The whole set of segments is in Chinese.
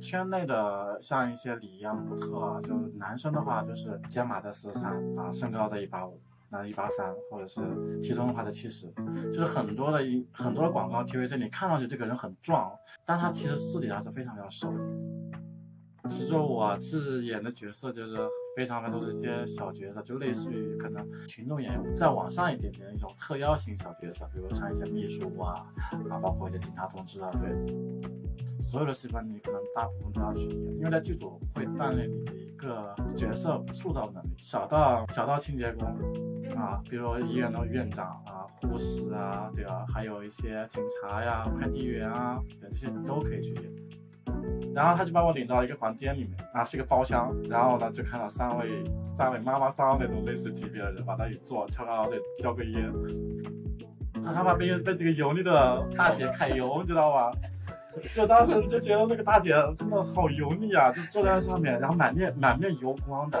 圈内的像一些礼仪啊、模特啊，就男生的话就是肩码在四十三啊，身高在一八五，那一八三，或者是体重的话在七十，就是很多的一很多的广告 TVC，你看上去这个人很壮，但他其实私底下是非常非常瘦的。其实我是演的角色就是非常的都是一些小角色，就类似于可能群众演员再往上一点点的一种特邀型小角色，比如像一些秘书啊，啊，包括一些警察同志啊，对。所有的戏份你可能大部分都要去演，因为在剧组会锻炼你的一个角色塑造能力，小到小到清洁工啊，比如医院的院长啊、护士啊，对吧？还有一些警察呀、快递员啊，这些你都可以去演。然后他就把我领到一个房间里面啊，是一个包厢，然后呢就看到三位三位妈妈桑那种类似级别的人往那一坐，悄悄的叼个烟，他他妈被被这个油腻的大姐揩油，知道吧？就当时就觉得那个大姐真的好油腻啊，就坐在上面，然后满面满面油光的。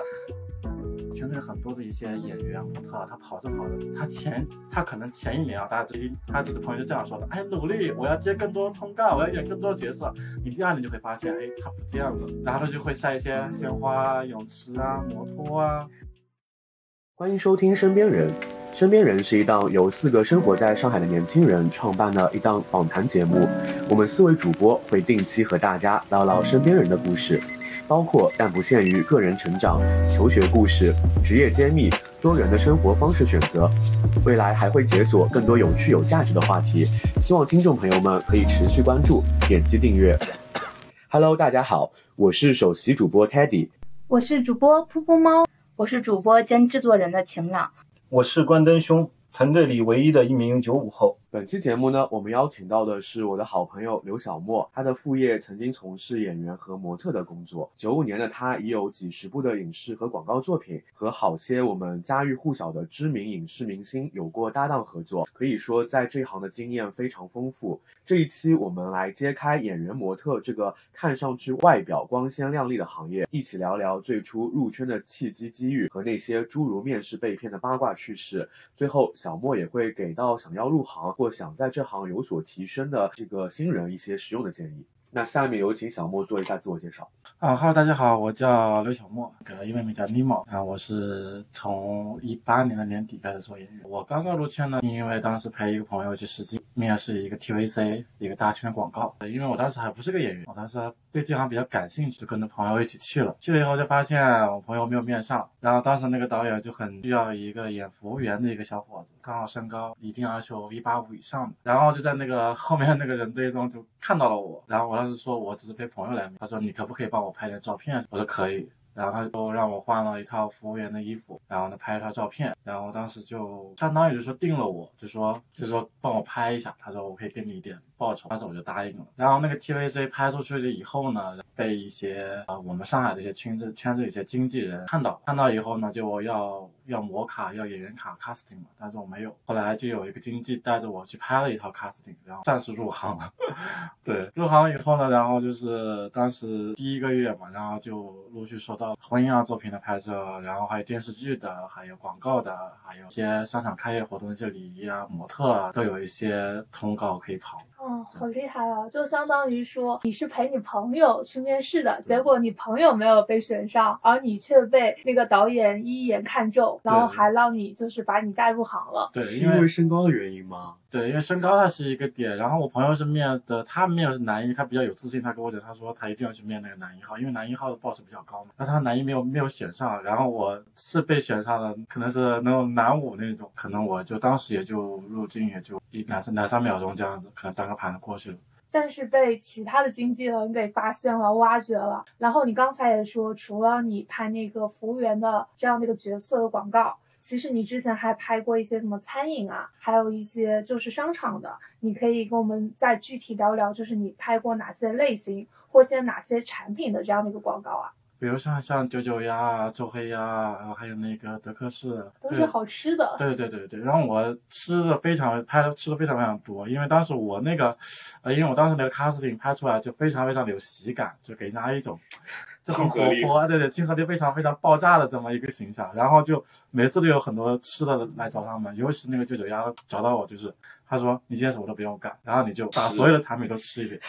圈内很多的一些演员模特，他跑着跑着，他前他可能前一年啊，大家一他这个朋友就这样说的，哎，努力，我要接更多通告，我要演更多角色。你第二年就会发现，哎，他不见了，然后他就会晒一些鲜花、泳池啊、摩托啊。欢迎收听《身边人》。身边人是一档由四个生活在上海的年轻人创办的一档访谈节目。我们四位主播会定期和大家唠唠身边人的故事，包括但不限于个人成长、求学故事、职业揭秘、多元的生活方式选择。未来还会解锁更多有趣有价值的话题，希望听众朋友们可以持续关注、点击订阅。Hello，大家好，我是首席主播 Teddy，我是主播噗噗猫，我是主播兼制作人的晴朗。我是关灯兄，团队里唯一的一名九五后。本期节目呢，我们邀请到的是我的好朋友刘小莫，他的副业曾经从事演员和模特的工作。九五年的他已有几十部的影视和广告作品，和好些我们家喻户晓的知名影视明星有过搭档合作，可以说在这行的经验非常丰富。这一期我们来揭开演员模特这个看上去外表光鲜亮丽的行业，一起聊聊最初入圈的契机机遇和那些诸如面试被骗的八卦趣事。最后，小莫也会给到想要入行。或想在这行有所提升的这个新人一些实用的建议。那下面有请小莫做一下自我介绍。啊哈喽，大家好，我叫刘小莫，个英文名叫 Nemo 啊。我是从一八年的年底开始做演员。我刚刚入圈呢，因为当时陪一个朋友去试镜面试一个 TVC 一个大型的广告。因为我当时还不是个演员，我当时对这行比较感兴趣，就跟着朋友一起去了。去了以后就发现我朋友没有面上，然后当时那个导演就很需要一个演服务员的一个小伙子，刚好身高一定要求一八五以上的。然后就在那个后面那个人堆中就看到了我，然后我。当时说我只是陪朋友来，他说你可不可以帮我拍点照片？我说可以，然后他就让我换了一套服务员的衣服，然后呢拍一套照片，然后当时就相当于就说定了我，就说就说帮我拍一下，他说我可以给你一点报酬，当时我就答应了。然后那个 TVC 拍出去了以后呢，被一些啊我们上海的一些圈子圈子一些经纪人看到，看到以后呢就要。要模卡，要演员卡 casting 嘛，但是我没有。后来就有一个经纪带着我去拍了一套 casting，然后暂时入行了。对，入行了以后呢，然后就是当时第一个月嘛，然后就陆续收到婚姻啊作品的拍摄，然后还有电视剧的，还有广告的，还有一些商场开业活动的一些礼仪啊、模特啊，都有一些通告可以跑。哦，好厉害啊！就相当于说你是陪你朋友去面试的，结果你朋友没有被选上，而你却被那个导演一眼看中，然后还让你就是把你带入行了。对，因为身高的原因吗？对，因为身高它是一个点。然后我朋友是面的，他面的是男一，他比较有自信，他跟我讲，他说他一定要去面那个男一号，因为男一号的 boss 比较高嘛。那他男一没有没有选上，然后我是被选上的，可能是那种男五那种，可能我就当时也就入镜也就一两三两三秒钟这样子，可能当个盘子过去了。但是被其他的经纪人给发现了、挖掘了。然后你刚才也说，除了你拍那个服务员的这样的一个角色的广告。其实你之前还拍过一些什么餐饮啊，还有一些就是商场的，你可以跟我们再具体聊聊，就是你拍过哪些类型或些哪些产品的这样的一个广告啊？比如像像九九鸭、周黑鸭，然后还有那个德克士，都是好吃的。对对对对，然后我吃的非常拍的吃的非常非常多，因为当时我那个，呃，因为我当时那个 casting 拍出来就非常非常的有喜感，就给人家一种。就很活泼，对对，亲和力非常非常爆炸的这么一个形象，然后就每次都有很多吃的来找他们，尤其是那个九九鸭找到我，就是他说你今天什么都不用干，然后你就把所有的产品都吃一遍，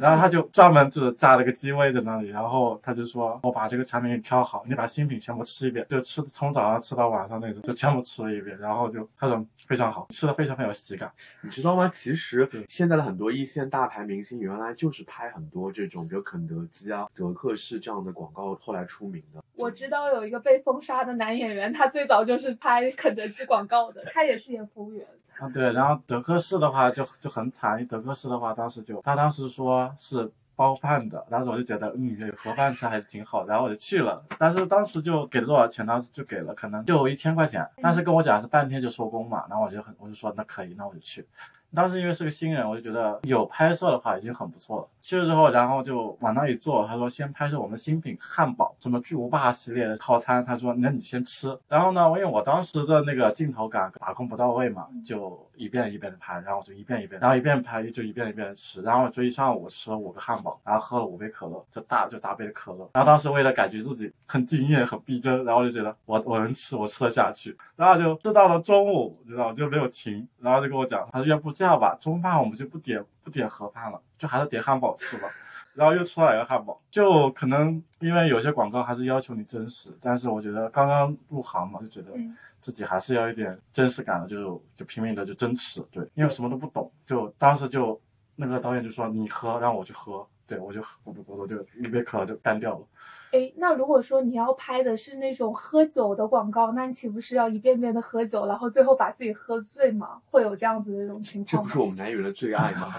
然后他就专门就是架了个机位在那里，然后他就说我把这个产品给你挑好，你把新品全部吃一遍，就吃从早上吃到晚上那种，就全部吃了一遍，然后就他说非常好，吃的非常非常有喜感。你知道吗？其实现在的很多一线大牌明星，原来就是拍很多这种，比如肯德基啊、德克士这样的广告，后来出名的。我知道有一个被封杀的男演员，他最早就是拍肯德基广告的，他也是演服务员。啊，对，然后德克士的话就就很惨，德克士的话当时就他当时说是包饭的，当时我就觉得嗯有盒饭吃还是挺好，然后我就去了，但是当时就给了多少钱，当时就给了可能就一千块钱，但是跟我讲是半天就收工嘛，然后我就很我就说那可以，那我就去。当时因为是个新人，我就觉得有拍摄的话已经很不错了。去了之后，然后就往那一坐，他说先拍摄我们新品汉堡，什么巨无霸系列的套餐。他说那你先吃。然后呢，因为我当时的那个镜头感把控不到位嘛，就一遍一遍的拍，然后我就一遍一遍，然后一遍拍就一遍一遍的吃，然后就一上午吃了五个汉堡，然后喝了五杯可乐，就大就大杯的可乐。然后当时为了感觉自己很敬业、很逼真，然后就觉得我我能吃，我吃得下去。然后就吃到了中午，知道就没有停，然后就跟我讲，他说要不这样吧，中饭我们就不点不点盒饭了，就还是点汉堡吃吧。然后又出来一个汉堡，就可能因为有些广告还是要求你真实，但是我觉得刚刚入行嘛，就觉得自己还是要一点真实感的，就就拼命的就真吃，对，因为什么都不懂，就当时就那个导演就说你喝，让我去喝，对我就我我我就一杯可乐就干掉了。哎，那如果说你要拍的是那种喝酒的广告，那你岂不是要一遍遍的喝酒，然后最后把自己喝醉吗？会有这样子的一种情况这不是我们男演员的最爱吗？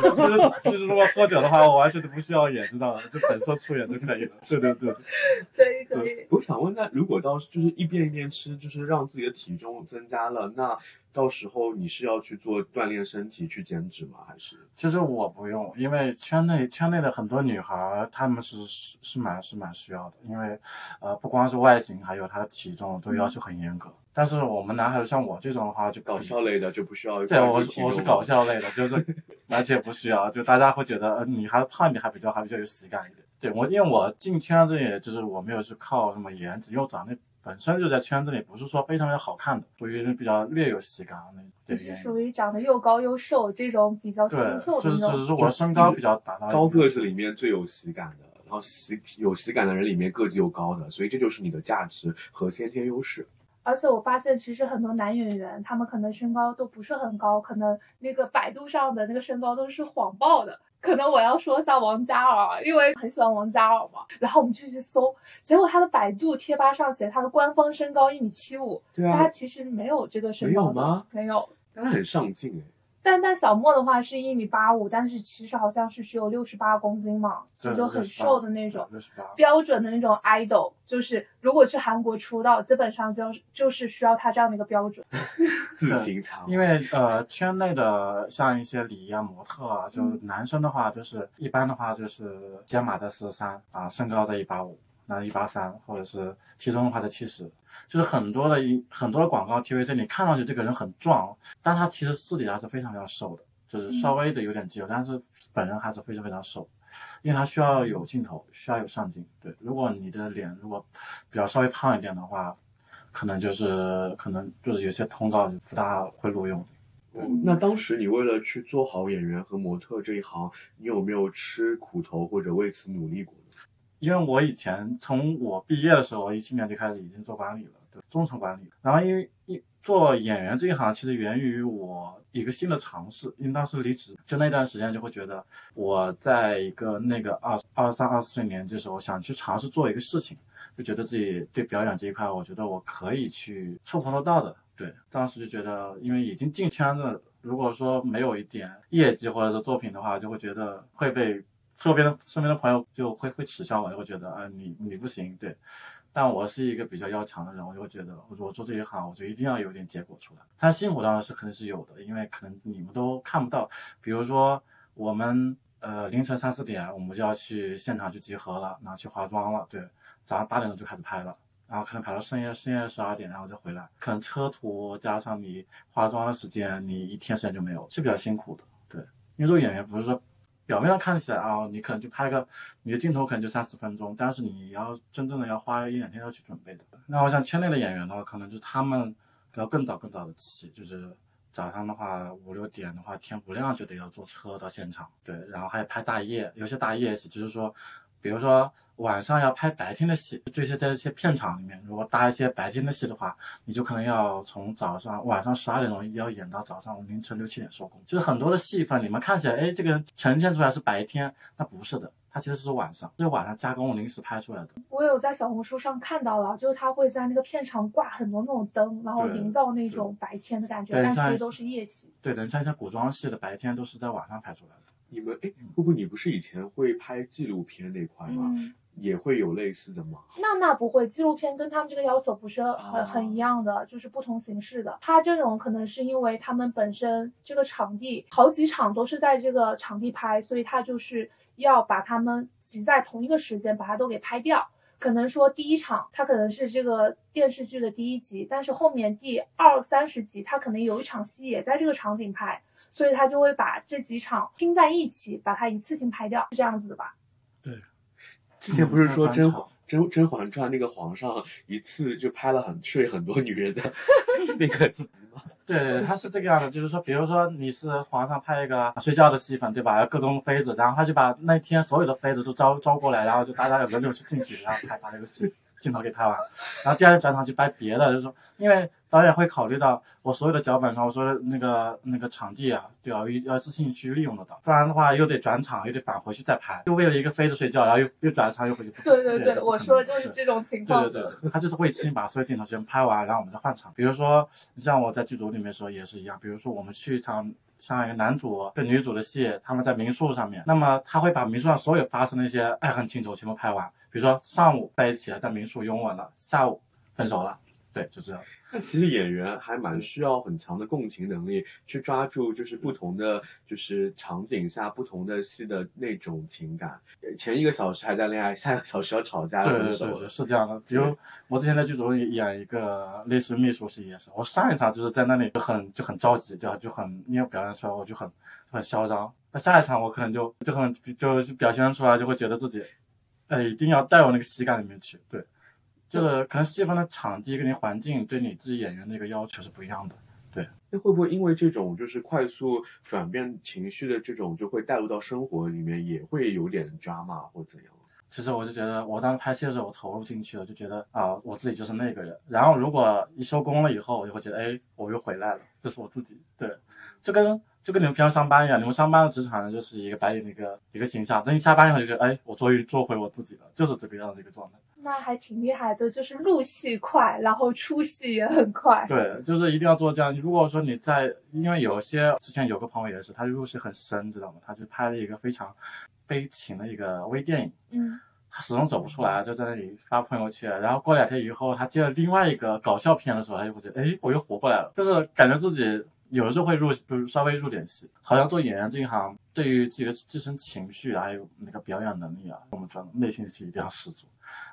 就 是就是，如果喝酒的话，我完全都不需要演，知道吗？就本色出演就可以了。对对对，可以可以。我想问，那如果到就是一遍一遍吃，就是让自己的体重增加了，那到时候你是要去做锻炼身体去减脂吗？还是？其实我不用，因为圈内圈内的很多女孩，她们是是是蛮是蛮需要的，因为呃不光是外形，还有她的体重都要求很严格。但是我们男孩子像我这种的话，就搞笑类的就不需要。对，我我是搞笑类的，就是而且不需要，就大家会觉得呃你还胖，你还比较还比较有喜感一点。对我，因为我进圈子也就是我没有去靠什么颜值，因为我长得本身就在圈子里不是说非常的好看的，属于比较略有喜感那种。就是属于长得又高又瘦这种比较清秀的那种。就是我身高比较达到高个子里面最有喜感的，然后喜有喜感的人里面个子又高的，所以这就是你的价值和先天优势。而且我发现，其实很多男演员，他们可能身高都不是很高，可能那个百度上的那个身高都是谎报的。可能我要说一下王嘉尔，因为很喜欢王嘉尔嘛。然后我们就去搜，结果他的百度贴吧上写他的官方身高一米七五，对啊，他其实没有这个身高没有吗？没有，他很上镜哎。但但小莫的话是一米八五，但是其实好像是只有六十八公斤嘛，其实就很瘦的那种，标准的那种 idol，就是如果去韩国出道，基本上就就是需要他这样的一个标准。自行长，因为呃圈内的像一些礼仪啊、模特啊，就男生的话就是一般的话就是肩码在四十三啊，身高在一八五。那一八三，或者是体重的话在七十，就是很多的一很多的广告 TVC，你看上去这个人很壮，但他其实私底下是非常非常瘦的，就是稍微的有点肌肉，但是本人还是非常非常瘦，因为他需要有镜头，需要有上镜。对，如果你的脸如果比较稍微胖一点的话，可能就是可能就是有些通告不大会录用。嗯，那当时你为了去做好演员和模特这一行，你有没有吃苦头或者为此努力过？因为我以前从我毕业的时候，一七年就开始已经做管理了，对，中层管理。然后因为一做演员这一行，其实源于我一个新的尝试。因为当时离职，就那段时间就会觉得我在一个那个二二三二四岁年纪的时候，想去尝试做一个事情，就觉得自己对表演这一块，我觉得我可以去触碰得到的。对，当时就觉得，因为已经进圈子，如果说没有一点业绩或者是作品的话，就会觉得会被。周边的身边的朋友就会会耻笑我，就会觉得啊你你不行，对。但我是一个比较要强的人，我就会觉得我我做这一行，我就一定要有点结果出来。他辛苦当然是肯定是有的，因为可能你们都看不到。比如说我们呃凌晨三四点我们就要去现场去集合了，然后去化妆了，对。早上八点钟就开始拍了，然后可能拍到深夜深夜十二点，然后就回来。可能车途加上你化妆的时间，你一天时间就没有，是比较辛苦的，对。因为做演员不是说。表面上看起来啊，你可能就拍个你的镜头，可能就三四分钟，但是你要真正的要花一两天要去准备的。那我想圈内的演员的话，可能就他们要更早更早的起，就是早上的话五六点的话天不亮就得要坐车到现场，对，然后还有拍大夜，有些大夜戏就是说，比如说晚上要拍白天的戏，这些在一些片场里面，如果搭一些白天的戏的话，你就可能要从早上晚上十二点钟要演到早上凌晨六七点收工，就是很多的戏份你们看起来，哎，这个呈现出来是白天，那不是的。它其实是晚上，是晚上加工临时拍出来的。我有在小红书上看到了，就是他会在那个片场挂很多那种灯，然后营造那种白天的感觉，对像但其实都是夜戏。对的，像一些古装戏的白天都是在晚上拍出来的。你们哎，姑姑，你不是以前会拍纪录片那块吗？嗯，也会有类似的吗？那那不会，纪录片跟他们这个要求不是很、哦很一样的，就是不同形式的。它这种可能是因为他们本身这个场地好几场都是在这个场地拍，所以它就是要把他们集在同一个时间把它都给拍掉。可能说第一场它可能是这个电视剧的第一集，但是后面第二三十集它可能有一场戏也在这个场景拍，所以他就会把这几场拼在一起，把它一次性拍掉，是这样子的吧？之前不是说 甄嬛甄甄嬛传那个皇上一次就拍了很睡很多女人的 那个集吗？对对，对，他是这个样的，就是说，比如说你是皇上拍一个睡觉的戏份，对吧？要各种妃子，然后他就把那天所有的妃子都招招过来，然后就大家轮流去进去，然后拍把这个戏镜头给拍完，然后第二天转场去拍别的，就是说，因为导演会考虑到我所有的脚本上，我说的那个那个场地啊，对啊，要自信去利用得到，不然的话又得转场，又得返回去再拍，就为了一个飞着睡觉，然后又又转场又回去。对对对，不可能我说的就是这种情况。对对对，他就是会先把所有镜头全拍完，然后我们再换场。比如说，像我在剧组里面的时候也是一样，比如说我们去一场像一个男主跟女主的戏，他们在民宿上面，那么他会把民宿上所有发生的一些爱恨情仇全部拍完。比如说上午在一起了，在民宿拥吻了，下午分手了，对，就这样。那其实演员还蛮需要很强的共情能力，去抓住就是不同的就是场景下不同的戏的那种情感。呃前一个小时还在恋爱，下一个小时要吵架分手了对对对，。是这样的。比如我之前在剧组里演一个类似于秘书戏也是，我上一场就是在那里就很就很着急，对吧？就很因为表现出来我就很很嚣张。那下一场我可能就就很就就表现出来就会觉得自己，呃，一定要带入那个戏感里面去。对，就是可能西方的场地跟你环境对你自己演员的一个要求是不一样的。对那会不会因为这种就是快速转变情绪的这种，就会带入到生活里面，也会有点 drama 或怎样？其实我就觉得，我当时拍戏的时候，我投入进去了，就觉得啊，我自己就是那个人。然后如果一收工了以后，我就会觉得，哎，我又回来了，这是我自己。对，就跟就跟你们平常上班一样，你们上班的职场就是一个白领的一个一个形象。等你下班以后，就觉得，哎，我终于做回我自己了，就是这个样的一个状态。那还挺厉害的，就是入戏快，然后出戏也很快。对，就是一定要做这样。如果说你在，因为有些之前有个朋友也是，他入戏很深，知道吗？他就拍了一个非常悲情的一个微电影。嗯，他始终走不出来，就在那里发朋友圈。然后过两天以后，他接了另外一个搞笑片的时候，他就会觉得，哎，我又活过来了，就是感觉自己有的时候会入，就是稍微入点戏。好像做演员这一行，对于自己的自身情绪啊，还有那个表演能力啊，我们说内心戏一定要十足。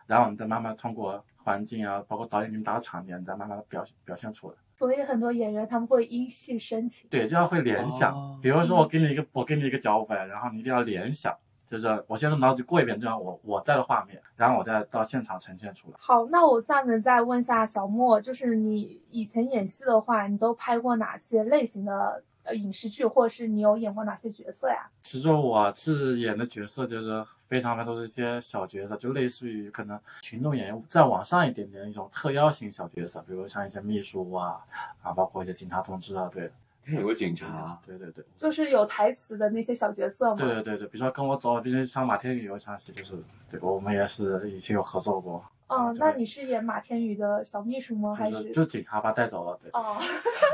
然后你再慢慢通过环境啊，包括导演给你打的场面，你再慢慢的表表现出来。所以很多演员他们会因戏生情。对，就要会联想。哦比如说我给你一个，我给你一个脚本，然后你一定要联想，就是我先从脑子里过一遍这样我我在的画面，然后我再到现场呈现出来。好，那我下面再问一下小莫，就是你以前演戏的话，你都拍过哪些类型的呃影视剧，或者是你有演过哪些角色呀？其实我是演的角色就是非常的都是一些小角色，就类似于可能群众演员再往上一点点的一种特邀型小角色，比如像一些秘书啊啊，包括一些警察同志啊，对，有个警察，对对对。就是有台词的那些小角色嘛？对对对对，比如说跟我走，比如像马天宇有一场戏，就是对我们也是以前有合作过，嗯，就那你是演马天宇的小秘书吗？还是就是警察把他带走了，对。哦，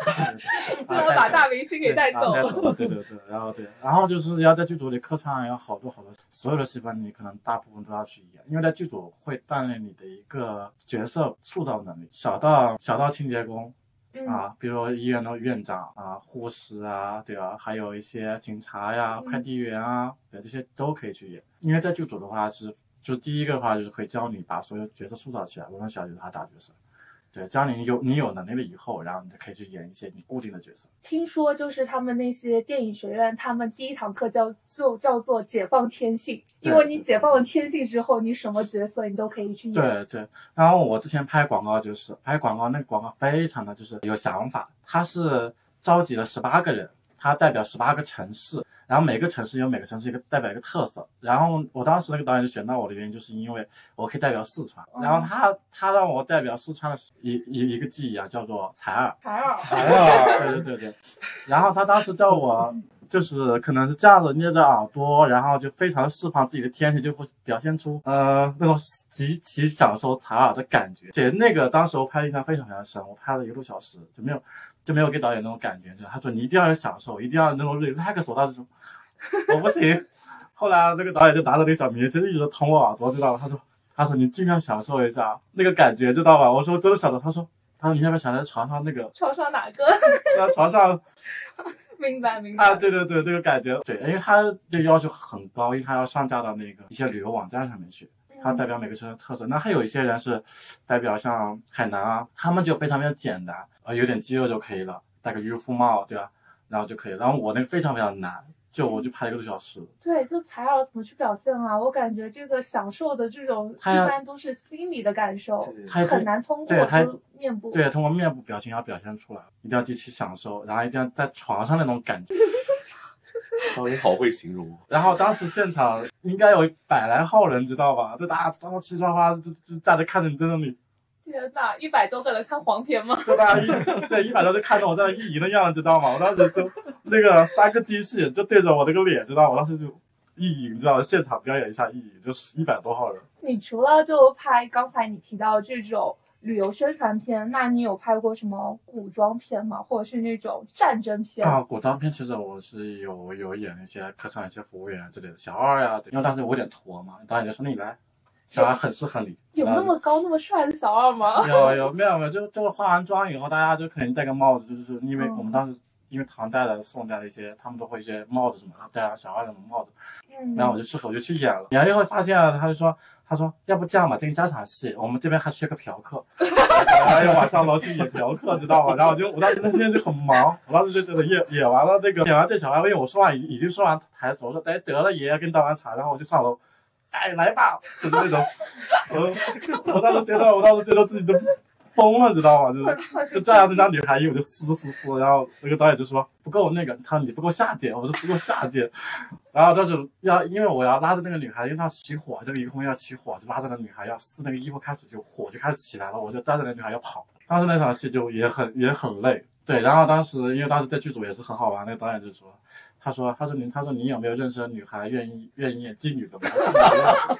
对竟然把大明星给带走了。对对对，然后对，然后就是要在剧组里客串，有好多好多，所有的戏份你可能大部分都要去演，因为在剧组会锻炼你的一个角色塑造能力，小到小到清洁工嗯，啊，比如医院的院长啊、护士啊，对吧？还有一些警察呀、嗯快递员啊，对，这些都可以去演，因为在剧组的话是，就是第一个的话就是会教你把所有角色塑造起来，无论小角色还是大角色。对，教你有你有能力了以后，然后你就可以去演一些你固定的角色。听说就是他们那些电影学院，他们第一堂课叫就叫做解放天性，因为你解放了天性之后，你什么角色你都可以去演。对对，然后我之前拍广告就是拍广告，那个广告非常的就是有想法，他是召集了十八个人，他代表十八个城市，然后每个城市有每个城市一个代表一个特色。然后我当时那个导演就选到我的原因，就是因为我可以代表四川。然后他他让我代表四川的一一一个记忆啊，叫做采耳。采耳，采耳，对对对对。然后他当时叫我。就是可能是这样子捏着耳朵，然后就非常释放自己的天性，就会表现出呃那种极其享受采耳的感觉。且那个当时我拍的印象非常非常深，我拍了一个多小时，就没有就没有给导演那种感觉，就他说你一定要享受，一定要那种 relax。我当时说我不行。后来那个导演就拿着那个小棉签一直捅我耳朵，知道吧？他说他说你尽量享受一下那个感觉，知道吧？我说真的享受。他说他说你要不要想在床上那个床上哪个？在床上。明白明白啊，对对对，这个感觉对，因为他的要求很高，因为他要上架到那个一些旅游网站上面去，他代表每个城市特色。那还有一些人是代表像海南啊，他们就非常非常简单，呃，有点肌肉就可以了，戴个渔夫帽，对吧？然后就可以。然后我那个非常非常难。就我就拍了一个多小时，对，就采耳怎么去表现啊？我感觉这个享受的这种一般都是心理的感受，很难通过面部，对，通过面部表情要表现出来，一定要极其享受，然后一定要在床上那种感觉。导演好会形容。然后当时现场应该有百来号人，知道吧？就大家都齐刷刷就就站着看着你在那里。天呐，一百多个人看黄片吗？对吧？一对一百多就看着我在那意淫的样子，知道吗？我当时就那个三个机器就对着我那个脸，知道吗？我当时就意淫，知道吗？现场表演一下意淫，就是一百多号人。你除了就拍刚才你提到这种旅游宣传片，那你有拍过什么古装片吗？或者是那种战争片？啊，古装片其实我是有有演那些客串一些服务员之类的小二呀，因为当时我有点驼嘛，导演就说那你来。小二很适合你，有那么高那么帅的小二吗？有有没有没有，就就是化完妆以后，大家就肯定戴个帽子，就是因为我们当时因为唐代的、宋代的一些，他们都会一些帽子什么，戴上小二那种帽子，然后我就适合我就去演了。演了以后发现，他就说，他说要不这样吧，给你加场戏，我们这边还缺个嫖客，还要晚上楼去演嫖客，知道吗？然后我就我当时那天就很忙，我当时就觉得演演完了这个演完这小二，因为我说话已已经说完台词，我说哎得了爷爷给你倒完茶，然后我就上楼。哎，来吧，就是那种，我我当时觉得，我当时觉得自己都疯了，知道吗？就是 就这样这张女孩衣，我就撕撕撕，然后那个导演就说不够那个，他说你不够下贱，我说不够下贱，然后当时要因为我要拉着那个女孩，因为她起火，这个一空要起火，就拉着那个女孩要撕那个衣服，开始就火就开始起来了，我就带着那女孩要跑。当时那场戏就也很也很累，对，然后当时因为当时在剧组也是很好玩，那个导演就说。他说：“他说你，他说你有没有认识的女孩愿意愿意演妓女的吗？”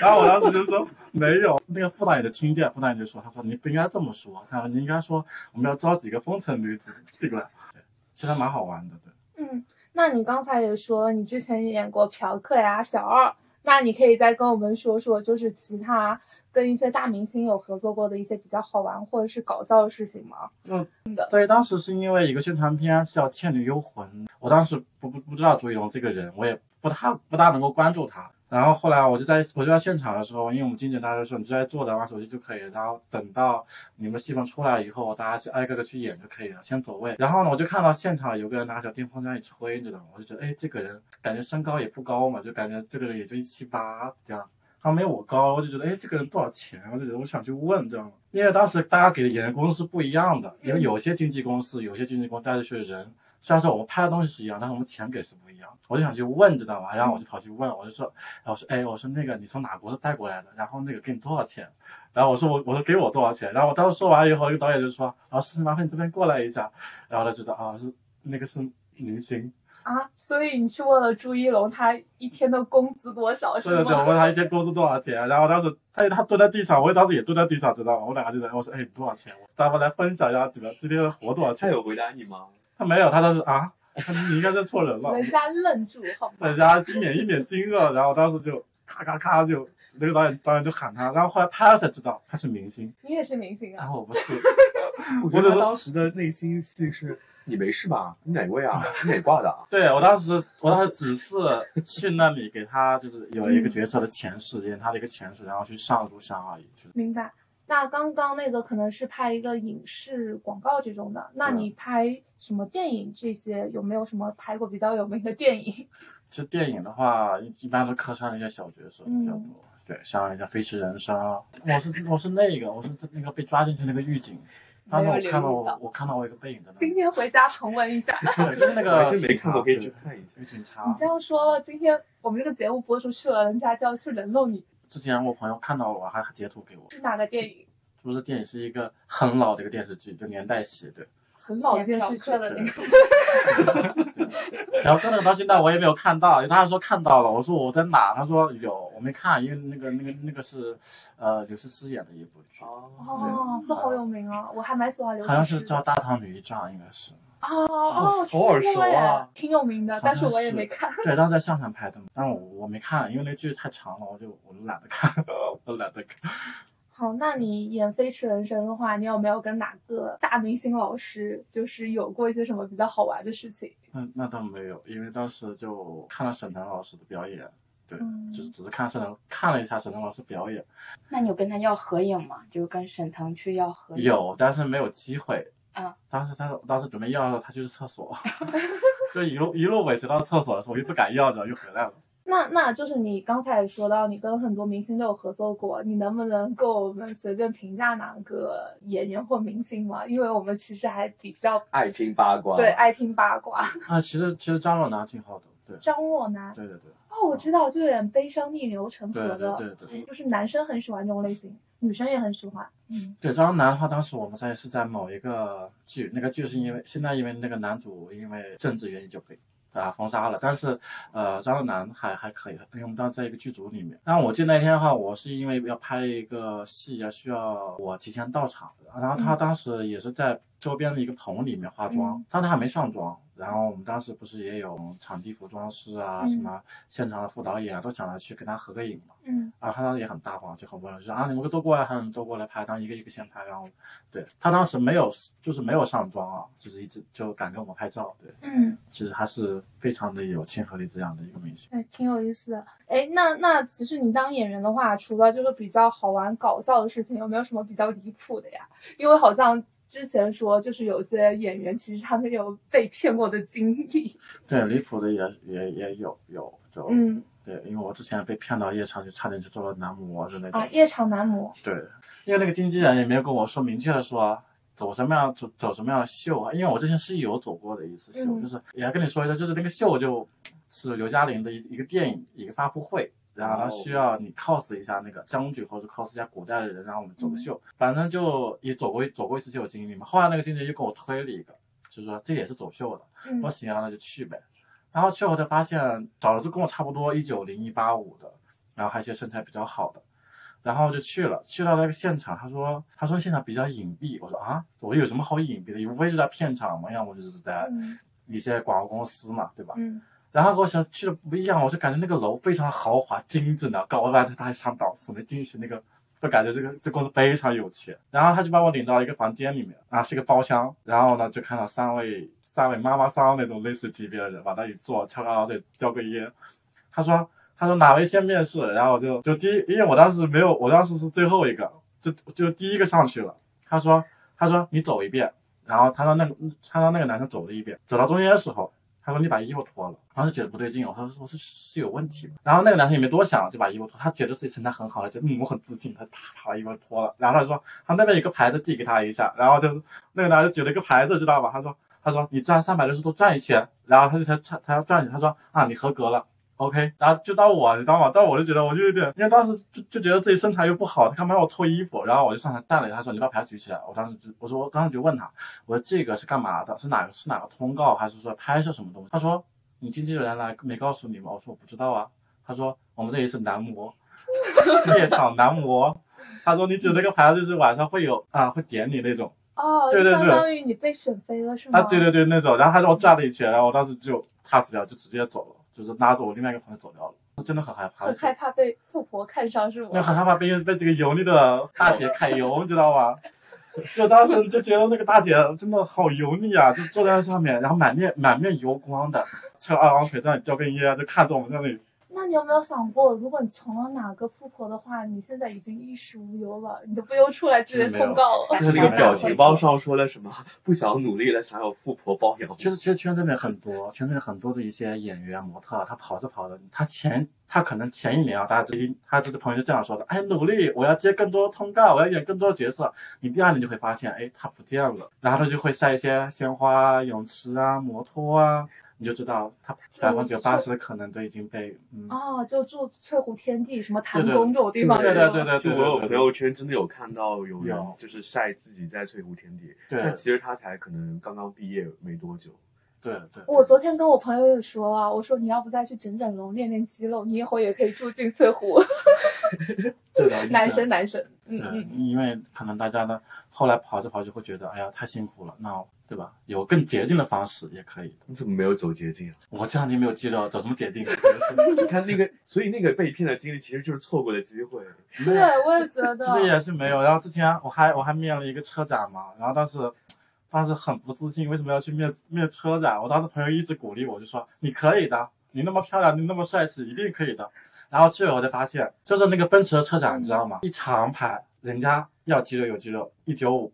然后我当时就说没有。那个副导演就听见，副导演就说：“他说你不应该这么说，他说你应该说我们要招几个风尘女子进来。”对，其实蛮好玩的，对。嗯，那你刚才也说你之前演过嫖客呀、小二，那你可以再跟我们说说，就是其他。跟一些大明星有合作过的一些比较好玩或者是搞笑的事情吗？嗯，对，当时是因为一个宣传片是叫《倩女幽魂》，我当时不不不知道朱一龙这个人，我也不大不大能够关注他。然后后来我就在我就在现场的时候，因为我们经纪人大家说你就在坐着玩手机就可以，然后等到你们戏份出来以后，大家去挨个个去演就可以了，先走位。然后呢，我就看到现场有个人拿小电风扇一吹，你知道吗？我就觉得哎，这个人感觉身高也不高嘛，就感觉这个人也就一七八这样。他没我高，我就觉得，哎，这个人多少钱？我就觉得我想去问，知道吗？因为当时大家给的演员工资是不一样的，因为有些经纪公司，有些经纪公司带着去的人，虽然说我们拍的东西是一样，但是我们钱给是不一样。我就想去问，知道吗？然后我就跑去问，我就说，然后说，哎，我说那个你从哪国带过来的？然后那个给你多少钱？然后我说我我说给我多少钱？然后我当时说完以后，一个导演就说，啊，事情麻烦你这边过来一下。然后他知道啊，是那个是明星。啊，所以你去问了朱一龙，他一天的工资多少？是对对对，我问他一天工资多少钱，然后当时他他蹲在地上，我当时也蹲在地上，知道吗？我两个就在，我说哎多少钱？咱们来分享一下，对吧？今天活多少钱？他有回答你吗？他没有，他当时啊，你应该认错人了。人家愣住，好吗？人家一脸一脸惊愕，然后当时就咔咔咔就那个导演导演就喊他，然后后来拍了才知道他是明星。你也是明星啊？然后我不是，我觉得当时的内心戏是。你没事吧？你哪位啊？你哪挂的？对我当时，我当时只是去那里给他，就是有一个角色的前世，演他的一个前世，然后去上录像而已。明白。那刚刚那个可能是拍一个影视广告这种的，那你拍什么电影这些有没有什么拍过比较有名的电影？其实电影的话，一般都客串一些小角色比较多。对，像一些《飞驰人生》，我是我是那个，我是那个被抓进去那个狱警。当时没有留我看到我意到。我看到我一个背影在那里，今天回家重温一下。对，就是那个 还真没看过，可以去看一下。有警察你。这样说，今天我们这个节目播出去了，人家就要去人肉你。之前我朋友看到我还截图给我，是哪个电影？不是电影，是一个很老的一个电视剧，就年代戏，对。很老的电视剧的那 个，然后根本到现在我也没有看到，他说看到了，我说我在哪？他说有，我没看，因为那个那个那个是，呃，刘诗诗演的一部剧，哦，这好有名啊！我还蛮喜欢刘诗诗。好像是叫《大唐女一传》，应该是。哦哦，好耳熟啊挺有名的，但是我也没看。对，当时在上海拍的嘛，但我我没看，因为那剧太长了，我就我就懒得看，我懒得看。好，那你演《飞驰人生》的话，你有没有跟哪个大明星老师就是有过一些什么比较好玩的事情？那那倒没有，因为当时就看了沈腾老师的表演，对，嗯就是只是看沈腾看了一下沈腾老师表演，那你有跟他要合影吗？就是跟沈腾去要合影？有，但是没有机会。啊，当时他当时准备要的时候，他去厕所，就一路一路尾随到厕所的时候，我又不敢要着，又回来了。那那就是你刚才也说到，你跟很多明星都有合作过，你能不能给我们随便评价哪个演员或明星吗？因为我们其实还比较爱听八卦，对爱听八卦。啊，其实其实张若楠挺好的，对张若楠，对对对哦，我知道，就有点悲伤逆流成河对的，对对对就是男生很喜欢这种类型，女生也很喜欢。嗯，对，张若楠的话，当时我们在是在某一个剧，那个剧是因为现在因为那个男主因为政治原因就被啊封杀了，但是呃张若楠还还可以，因为我们当时在一个剧组里面。但我记得那天的话，我是因为要拍一个戏要，需要我提前到场，然后他嗯。当时也是在周边的一个棚里面化妆嗯，但他还没上妆。然后我们当时不是也有场地服装师啊，嗯什么现场的副导演啊，都想着去跟他合个影嘛。嗯啊，他当时也很大方，就很温柔，就说啊，你们都过来，他们都过来拍，当一个一个先拍，然后，对他当时没有，就是没有上妆啊，就是一直就敢跟我们拍照，对，嗯，其实还是非常的有亲和力这样的一个明星。哎，挺有意思的。哎，那那其实你当演员的话，除了就是比较好玩搞笑的事情，有没有什么比较离谱的呀？因为好像之前说，就是有些演员其实他们有被骗过的经历。对，离谱的也也也有有，就、嗯对，因为我之前被骗到夜场，就差点就做了男模的那种。啊，夜场男模。对，因为那个经纪人也没有跟我说明确的说走什么样走走什么样的秀啊，因为我之前是有走过的一次秀，嗯就是也要跟你说一下，就是那个秀就是刘嘉玲的一一个电影一个发布会。然后呢，需要你 cos 一下那个将军，或者 cos 一下古代的人，然后我们走个秀。反正就也走过走过一次就有经历嘛。后来那个经纪人又给我推了一个，就是说这也是走秀的。嗯我行啊，那就去呗。然后去后才发现找了就跟我差不多一九零一八五的，然后还有一些身材比较好的，然后就去了。去到那个现场，他说他说现场比较隐蔽，我说啊，我有什么好隐蔽的？无非是在片场嘛，要么就是在嗯一些广告公司嘛，对吧？嗯然后跟我想去的不一样，我就感觉那个楼非常豪华精致呢，高端的大上档次，没进去那个。就感觉这个这公司非常有钱，然后他就把我领到一个房间里面，啊是一个包厢，然后呢就看到三位三位妈妈桑那种类似级别的人往那里坐，翘个二腿，叼个烟。他说他说哪位先面试？然后我就就第一，因为我当时没有，我当时是最后一个，就就第一个上去了。他说他说你走一遍，然后他让那个他让那个男生走了一遍，走到中间的时候，他说你把衣服脱了，然后就觉得不对劲，我说我说是有问题。然后那个男生也没多想，就把衣服脱，他觉得自己身材很好，就嗯我很自信，他啪把衣服脱了，然后他说他那边有个牌子递给他一下，然后就那个男的举了一个牌子，知道吧？他说他说你转三百六十度转一圈，然后他就才才才要转一圈，他说啊你合格了。OK，然后就到我，你知道吗？到我就觉得我就有点，因为当时就就觉得自己身材又不好，他干嘛让我脱衣服？然后我就上台站了一下，他说你把牌子举起来。我当时就我说我当时就问他，我说这个是干嘛的？是哪个是哪个通告，还是说拍摄什么东西？他说你经纪人来没告诉你吗？我说我不知道啊。他说我们这里是男模，夜场男模。他说你举那个牌子就是晚上会有啊会点你那种哦，对对对相当于你被选飞了是吗？啊对对对那种。然后他让我转了一圈，然后我当时就 pass 掉，就直接走了，就是拉着我另外一个朋友走掉了。真的很害怕，很害怕被富婆看上是吗？那很害怕被被这个油腻的大姐 揩油，你知道吗？就当时就觉得那个大姐真的好油腻啊，就坐在那上面，然后满面满面油光的，翘二郎腿在那里叼根烟，就看着我们在那里那你有没有想过，如果你成了哪个富婆的话，你现在已经衣食无忧了，你都不用出来接通告了？就是 那个表情包上说了什么？不想努力了，想要富婆包养。其实其实圈子里很多，圈子里很多的一些演员、模特，他跑着跑着，他前他可能前一年啊，大家一他这个朋友就这样说的，哎，努力，我要接更多通告，我要演更多角色。你第二年就会发现，哎，他不见了，然后他就会晒一些鲜花、泳池啊、摩托啊。你就知道他百分之八十的可能都已经被嗯。哦，就住翠湖天地什么潭宫这种地方，对对对对对，我有朋友圈真的有看到有人就是晒自己在翠湖天地，对，但其实他才可能刚刚毕业没多久，对对。我昨天跟我朋友也说啊，我说你要不再去整整容练练肌肉，你以后也可以住进翠湖。对的，男生男生，嗯嗯，因为可能大家呢后来跑着跑着会觉得，哎呀太辛苦了，那。对吧？有更捷径的方式也可以。你怎么没有走捷径啊？我这两天没有肌肉，走什么捷径？你看那个，所以那个被骗的经历其实就是错过的机会。对，我也觉得。其实也是没有。然后之前我还我还面了一个车展嘛，然后当时当时很不自信，为什么要去面面车展？我当时朋友一直鼓励我，就说你可以的，你那么漂亮，你那么帅气，一定可以的。然后去了我才发现，就是那个奔驰的车展，你知道吗？一长排，人家要肌肉有肌肉，一九五。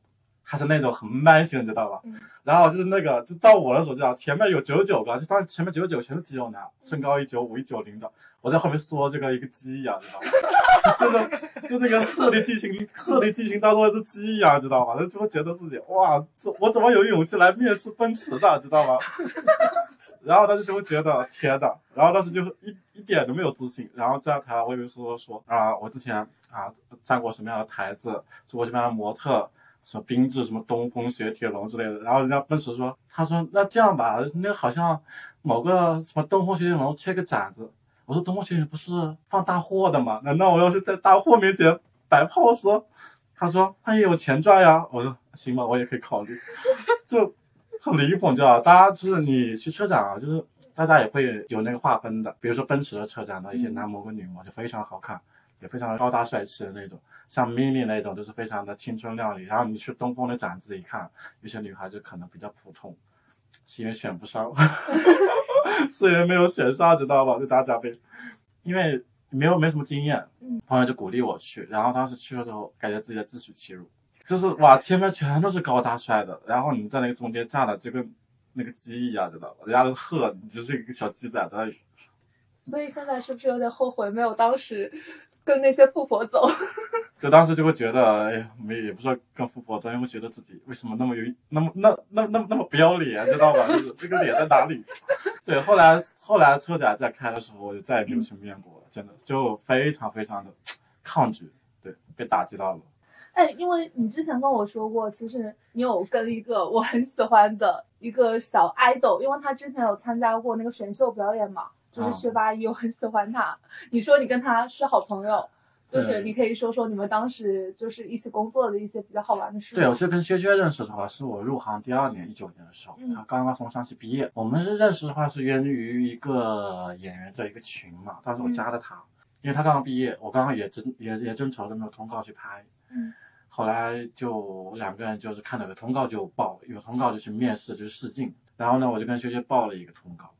还是那种很 man 型，你知道吧？然后就是那个，就到我的时候，就道前面有九九个，就当前面九九全是肌肉男，身高一九五、一九零的，我在后面缩这个一个鸡一样，知道吗？就是就那个鹤立鸡群，鹤立鸡群当中的鸡一样，知道吗？就会觉得自己哇，这我怎么有勇气来面试奔驰的，知道吗？然后当时就会觉得天呐，然后当时就是一一点都没有自信，然后站在台上我以为说说啊，我之前啊站过什么样的台子，做过什么样的模特。什么缤智，什么东风雪铁龙之类的，然后人家奔驰说，他说那这样吧，那好像某个什么东风雪铁龙缺个展子，我说东风雪铁龙不是放大货的吗？难道我要是在大货面前摆 pose？他说他也有钱赚呀。我说行吧，我也可以考虑，就很离谱，你知道大家就是你去车展啊，就是大家也会有那个划分的，比如说奔驰的车展的一些男模跟女模就非常好看，也非常的高大帅气的那种。像 mini 那种就是非常的青春靓丽，然后你去东风的展子一看，有些女孩就可能比较普通，是因为选不上，是因为没有选上，知道吧？就打奖杯，因为没有没什么经验，朋友就鼓励我去，然后当时去了之后，感觉自己在自取其辱，就是哇，前面全都是高大帅的，然后你在那个中间站的就跟那个鸡一样，知道吧？人家都是鹤，你就是一个小鸡仔在那里。所以现在是不是有点后悔没有当时？跟那些富婆走，就当时就会觉得，哎呀，没也不知道跟富婆走，因为觉得自己为什么那么有那么那那那那么不要脸，知道吧？就是这个脸在哪里？对，后来后来车展在开的时候，我就再也没有去面过了，真的就非常非常的抗拒，对，被打击到了。哎，因为你之前跟我说过，其实你有跟一个我很喜欢的一个小 idol，因为他之前有参加过那个选秀表演嘛。就是薛八一，我很喜欢他。你说你跟他是好朋友，就是你可以说说你们当时就是一起工作的一些比较好玩的事。对，我是跟薛薛认识的话，是我入行第二年，一九年的时候，他刚刚从上戏毕业。我们是认识的话，是源于一个演员的一个群嘛。当时我加了他，因为他刚刚毕业，我刚刚也征也也正愁着没有通告去拍。嗯。后来就两个人就是看到有通告就报，有通告就去面试，就试镜。然后呢，我就跟薛薛报了一个通告。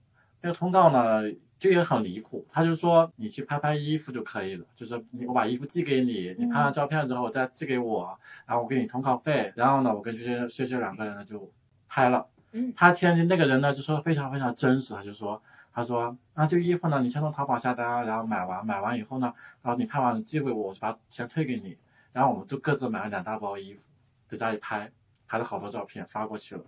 那个通告呢？就也很离谱，他就说你去拍拍衣服就可以了，就是你我把衣服寄给你，你拍完照片之后再寄给我，然后我给你通告费，然后呢，我跟薛薛薛薛两个人呢就拍了。嗯，他天津那个人呢就说非常非常真实，他就说他说啊这个衣服呢你先从淘宝下单，然后买完买完以后呢，然后你看完寄给我，我就把钱退给你，然后我们就各自买了两大包衣服，在家里拍，拍了好多照片发过去了，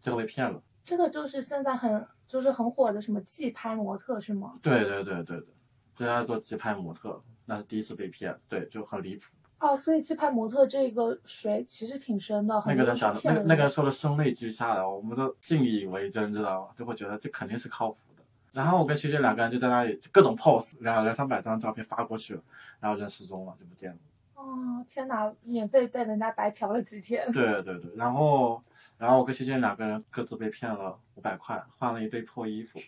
最后被骗了。这个就是现在很。就是很火的什么寄拍模特是吗？对对对对对，在家做寄拍模特，那是第一次被骗，对，就很离谱。哦，所以寄拍模特这个水其实挺深的。那个人长得，那那个人说的声泪俱下的，我们都信以为真，知道吗？就会觉得这肯定是靠谱的。然后我跟学姐两个人就在那里各种 pose，两两三百张照片发过去了，然后人失踪了，就不见了。哦天哪！免费被人家白嫖了几天。对对对，然后然后我跟学姐两个人各自被骗了五百块，换了一堆破衣服。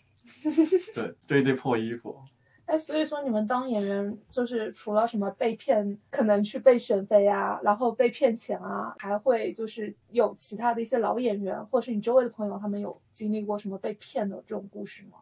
对，对一堆破衣服。哎，所以说你们当演员，就是除了什么被骗，可能去被选妃啊，然后被骗钱啊，还会就是有其他的一些老演员，或是你周围的朋友，他们有经历过什么被骗的这种故事吗？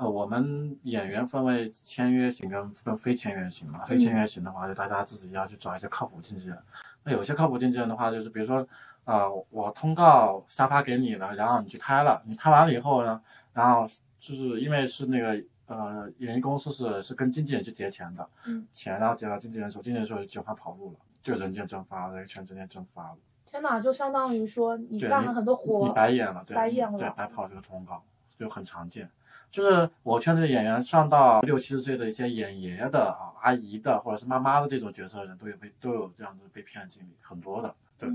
呃，我们演员分为签约型跟跟非签约型嘛。非签约型的话，就大家自己要去找一些靠谱经纪人。那有些靠谱经纪人的话，就是比如说，呃，我通告下发给你了，然后你去拍了，你拍完了以后呢，然后就是因为是那个呃，演艺公司是是跟经纪人去结钱的，嗯，钱然后结到经纪人手，经纪人手就卷款跑路了，就人间蒸发了，这个钱人间蒸发了。天哪，就相当于说你干了很多活你活，白演了，对，白演了对，白跑这个通告就很常见。就是我圈子的演员上到六七十岁的一些演爷爷的啊、阿姨的或者是妈妈的这种角色的人，都有被都有这样的被骗经历，很多的。对，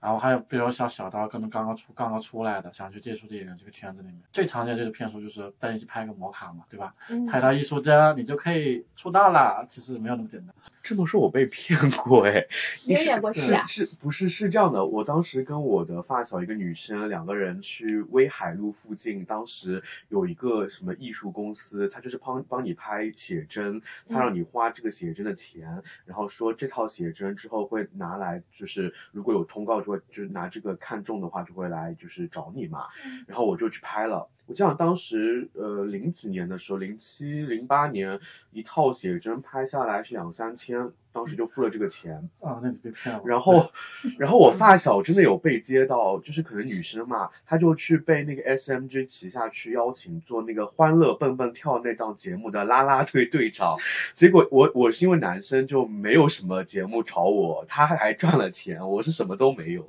然后还有比如像小刀，可能刚刚出刚刚出来的，想去接触电影这个圈子里面，最常见就是骗术，就是带你去拍个摩卡嘛，对吧？嗯拍到艺术家，你就可以出道了。其实没有那么简单。这么说，我被骗过哎。你也演过戏啊？是不是是这样的？我当时跟我的发小一个女生两个人去威海路附近，当时有一个什么艺术公司，他就是帮帮你拍写真，他让你花这个写真的钱，然后说这套写真之后会拿来，就是如果有通告就会就是拿这个看中的话就会来就是找你嘛。嗯然后我就去拍了。我记得当时呃零几年的时候，零七零八年一套写真拍下来是两三千，当时就付了这个钱。啊，那你被骗了。然后，然后我发小真的有被接到，就是可能女生嘛，她就去被那个 SMG 旗下去邀请做那个《欢乐蹦蹦跳》那档节目的啦啦队队长，结果我我是因为男生就没有什么节目找我，他还赚了钱，我是什么都没有。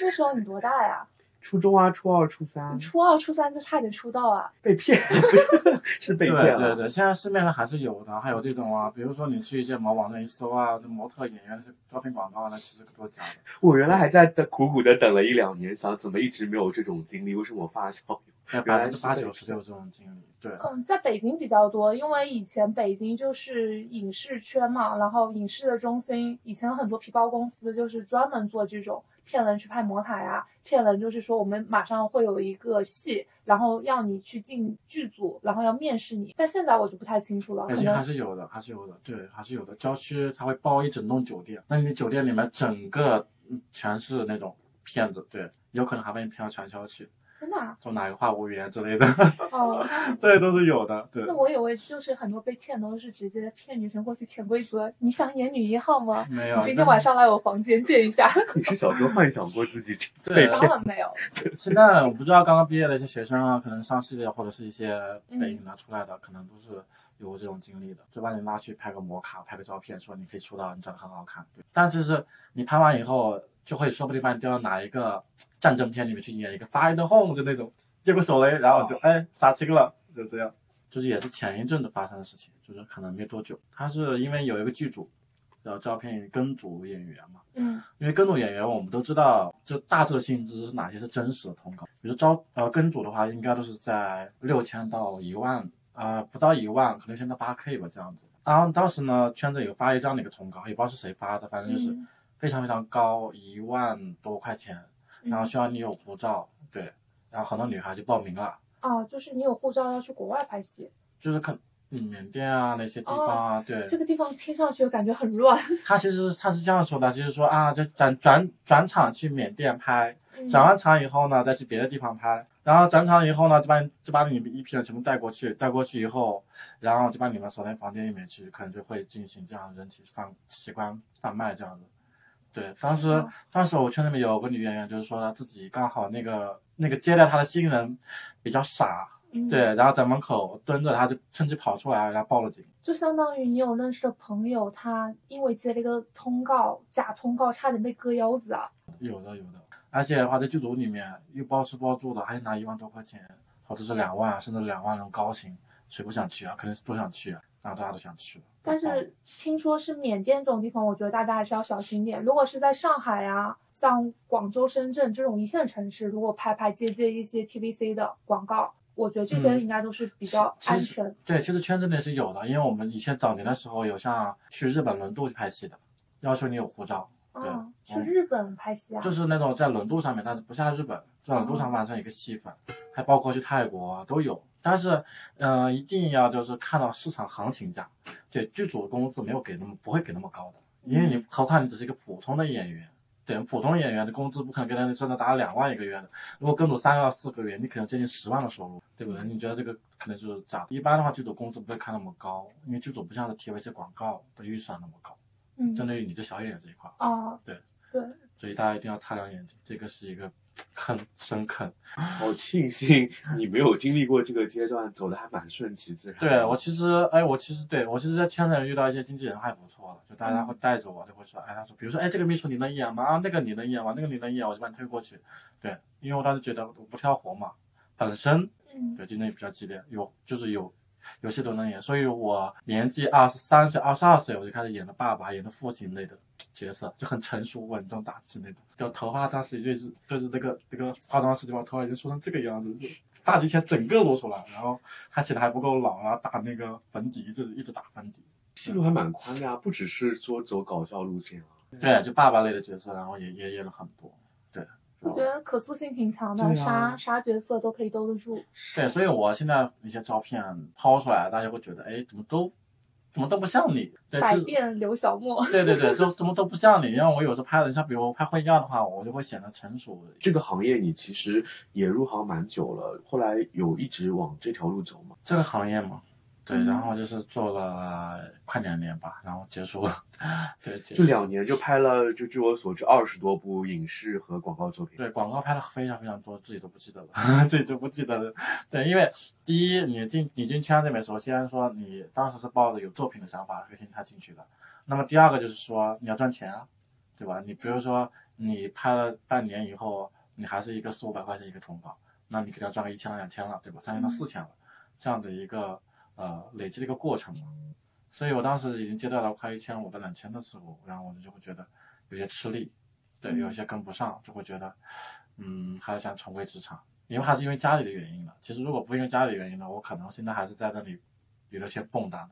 那时候你多大呀？初中啊，初二、初三初二、初三就差点出道啊？被骗，是被骗了。对对，现在市面上还是有的，还有这种啊，比如说你去一些某网站一搜啊，那模特、演员是招聘广告，那其实都是假的。我原来还在等苦苦的等了一两年，想怎么一直没有这种经历？为什么我发小有？原百来是被分之八九十都有这种经历。对，嗯，在北京比较多，因为以前北京就是影视圈嘛，然后影视的中心，以前有很多皮包公司就是专门做这种骗人去拍魔塔呀，骗人就是说我们马上会有一个戏，然后要你去进剧组，然后要面试你。但现在我就不太清楚了，可北京还是有的，还是有的，对，还是有的。郊区它会包一整栋酒店，那你酒店里面整个嗯全是那种骗子，对，有可能还把你骗到传销去，真的啊？做哪个话务员之类的，哦，对，都是有的，对那。我以为就是很多被骗都是直接骗女生过去潜规则，你想演女一号吗？没有，你今天晚上来我房间见一下。你是小时候幻想过自己 对被当然没有，现在我不知道刚刚毕业的一些学生啊，可能上戏的或者是一些北影拿出来的，可能都是有过这种经历的，就把你拉去拍个摩卡，拍个照片，说你可以出道，你长得很好看。对，但就是你拍完以后，就会说不定把你调到哪一个战争片里面去演一个 the Home 就那种接过手雷，然后就哎杀青了，就这样。就是也是前一阵子发生的事情，就是可能没多久，他是因为有一个剧组要招聘跟组演员嘛，嗯因为跟组演员我们都知道，就大致的薪资是哪些是真实的通告。比如招呃跟组的话，应该都是在六千到一万，呃不到一万，可能现在八 K 吧这样子。然后当时呢，圈子有发一这样的一个通告，也不知道是谁发的，反正就是嗯非常非常高，一万多块钱，然后嗯。需要你有护照，对，然后很多女孩就报名了，啊，就是你有护照要去国外拍戏，就是看嗯缅甸啊那些地方啊，对，这个地方听上去感觉很乱。他其实他是这样说的，就是说啊，就转转转场去缅甸拍，嗯。转完场以后呢，再去别的地方拍，然后转场以后呢，就把就把你一批人全部带过去，带过去以后，然后就把你们锁在房间里面去，可能就会进行这样人体贩器官贩卖这样子。对，当时哦当时我圈里面有个女演员，就是说她自己刚好那个那个接待她的新人比较傻，嗯对，然后在门口蹲着，她就趁机跑出来，然后报了警。就相当于你有认识的朋友，他因为接了一个通告，假通告，差点被割腰子啊。有的有的，而且的话在剧组里面又包吃包住的，还拿一万多块钱，或者是两万，甚至两万那种高薪，谁不想去啊？肯定是都想去啊，那大家都想去了。但是听说是缅甸这种地方，我觉得大家还是要小心点。如果是在上海啊，像广州、深圳这种一线城市，如果拍拍接接一些 TVC 的广告，我觉得这些嗯应该都是比较安全。对，其实圈子内是有的，因为我们以前早年的时候有像去日本轮渡去拍戏的，要求你有护照，对啊，去嗯日本拍戏啊，就是那种在轮渡上面，但是不下日本，在轮渡上完成一个戏份，还包括去泰国都有。但是，呃，一定要就是看到市场行情价，对剧组的工资没有给那么不会给那么高的，因为你何况你只是一个普通的演员，对，普通演员的工资不可能跟他真的达两万一个月的，如果跟组三到四个月，你可能接近十万的收入，对不对？你觉得这个可能就是假的。一般的话，剧组工资不会开那么高，因为剧组不像是 TVC 广告的预算那么高，嗯针对于你这小演员这一块，哦，对对，所以大家一定要擦亮眼睛，这个是一个坑，深坑。好庆幸你没有经历过这个阶段，走的还蛮顺其自然。对我其实，哎，我其实对我其实，在圈内遇到一些经纪人还不错了，就大家会带着我，就会说，哎，他说，比如说，哎，这个秘书你能演吗？啊，那个你能演吗？那个你能演，我就把你推过去。对，因为我当时觉得我不挑活嘛，本身嗯对竞争也比较激烈，有就是有有戏都能演，所以我年纪二十三岁、二十二岁我就开始演的爸爸、演的父亲类的角色，就很成熟、稳重、大气那种。就头发当时就是就是那个那个化妆师就把头发已经梳成这个样子，就发际线整个露出来，然后看起来还不够老，然后打那个粉底，就是一直打粉底。戏路还蛮宽的啊，不只是说走搞笑路线啊。对，就爸爸类的角色，然后也也演了很多。对，我觉得可塑性挺强的，啥啥角色都可以兜得住。对，所以我现在一些照片抛出来，大家会觉得，哎，怎么都怎么都不像你。对，百变刘小莫，对对对，都怎么都不像你。因为我有时候拍的，像比如拍婚宴的话，我就会显得成熟。这个行业你其实也入行蛮久了，后来有一直往这条路走吗？这个行业嘛，对，嗯然后就是做了快两年吧，然后结束了。对，结束就两年就拍了，就据我所知二十多部影视和广告作品。对，广告拍了非常非常多，自己都不记得了，自己都不记得了。对，因为第一，你进你进圈里面，首先说你当时是抱着有作品的想法和心态进去的。那么第二个就是说你要赚钱啊，对吧？你比如说你拍了半年以后，你还是一个四五百块钱一个通告，那你肯定要赚个一千了、两千了，对吧？三千到四千了，这样的一个呃累积的一个过程嘛。所以我当时已经接到了快一千五到两千的时候，然后我就会觉得有些吃力，对，有一些跟不上，就会觉得，嗯，还是想重回职场，因为还是因为家里的原因了。其实如果不因为家里原因呢，我可能现在还是在那里娱乐圈蹦跶的，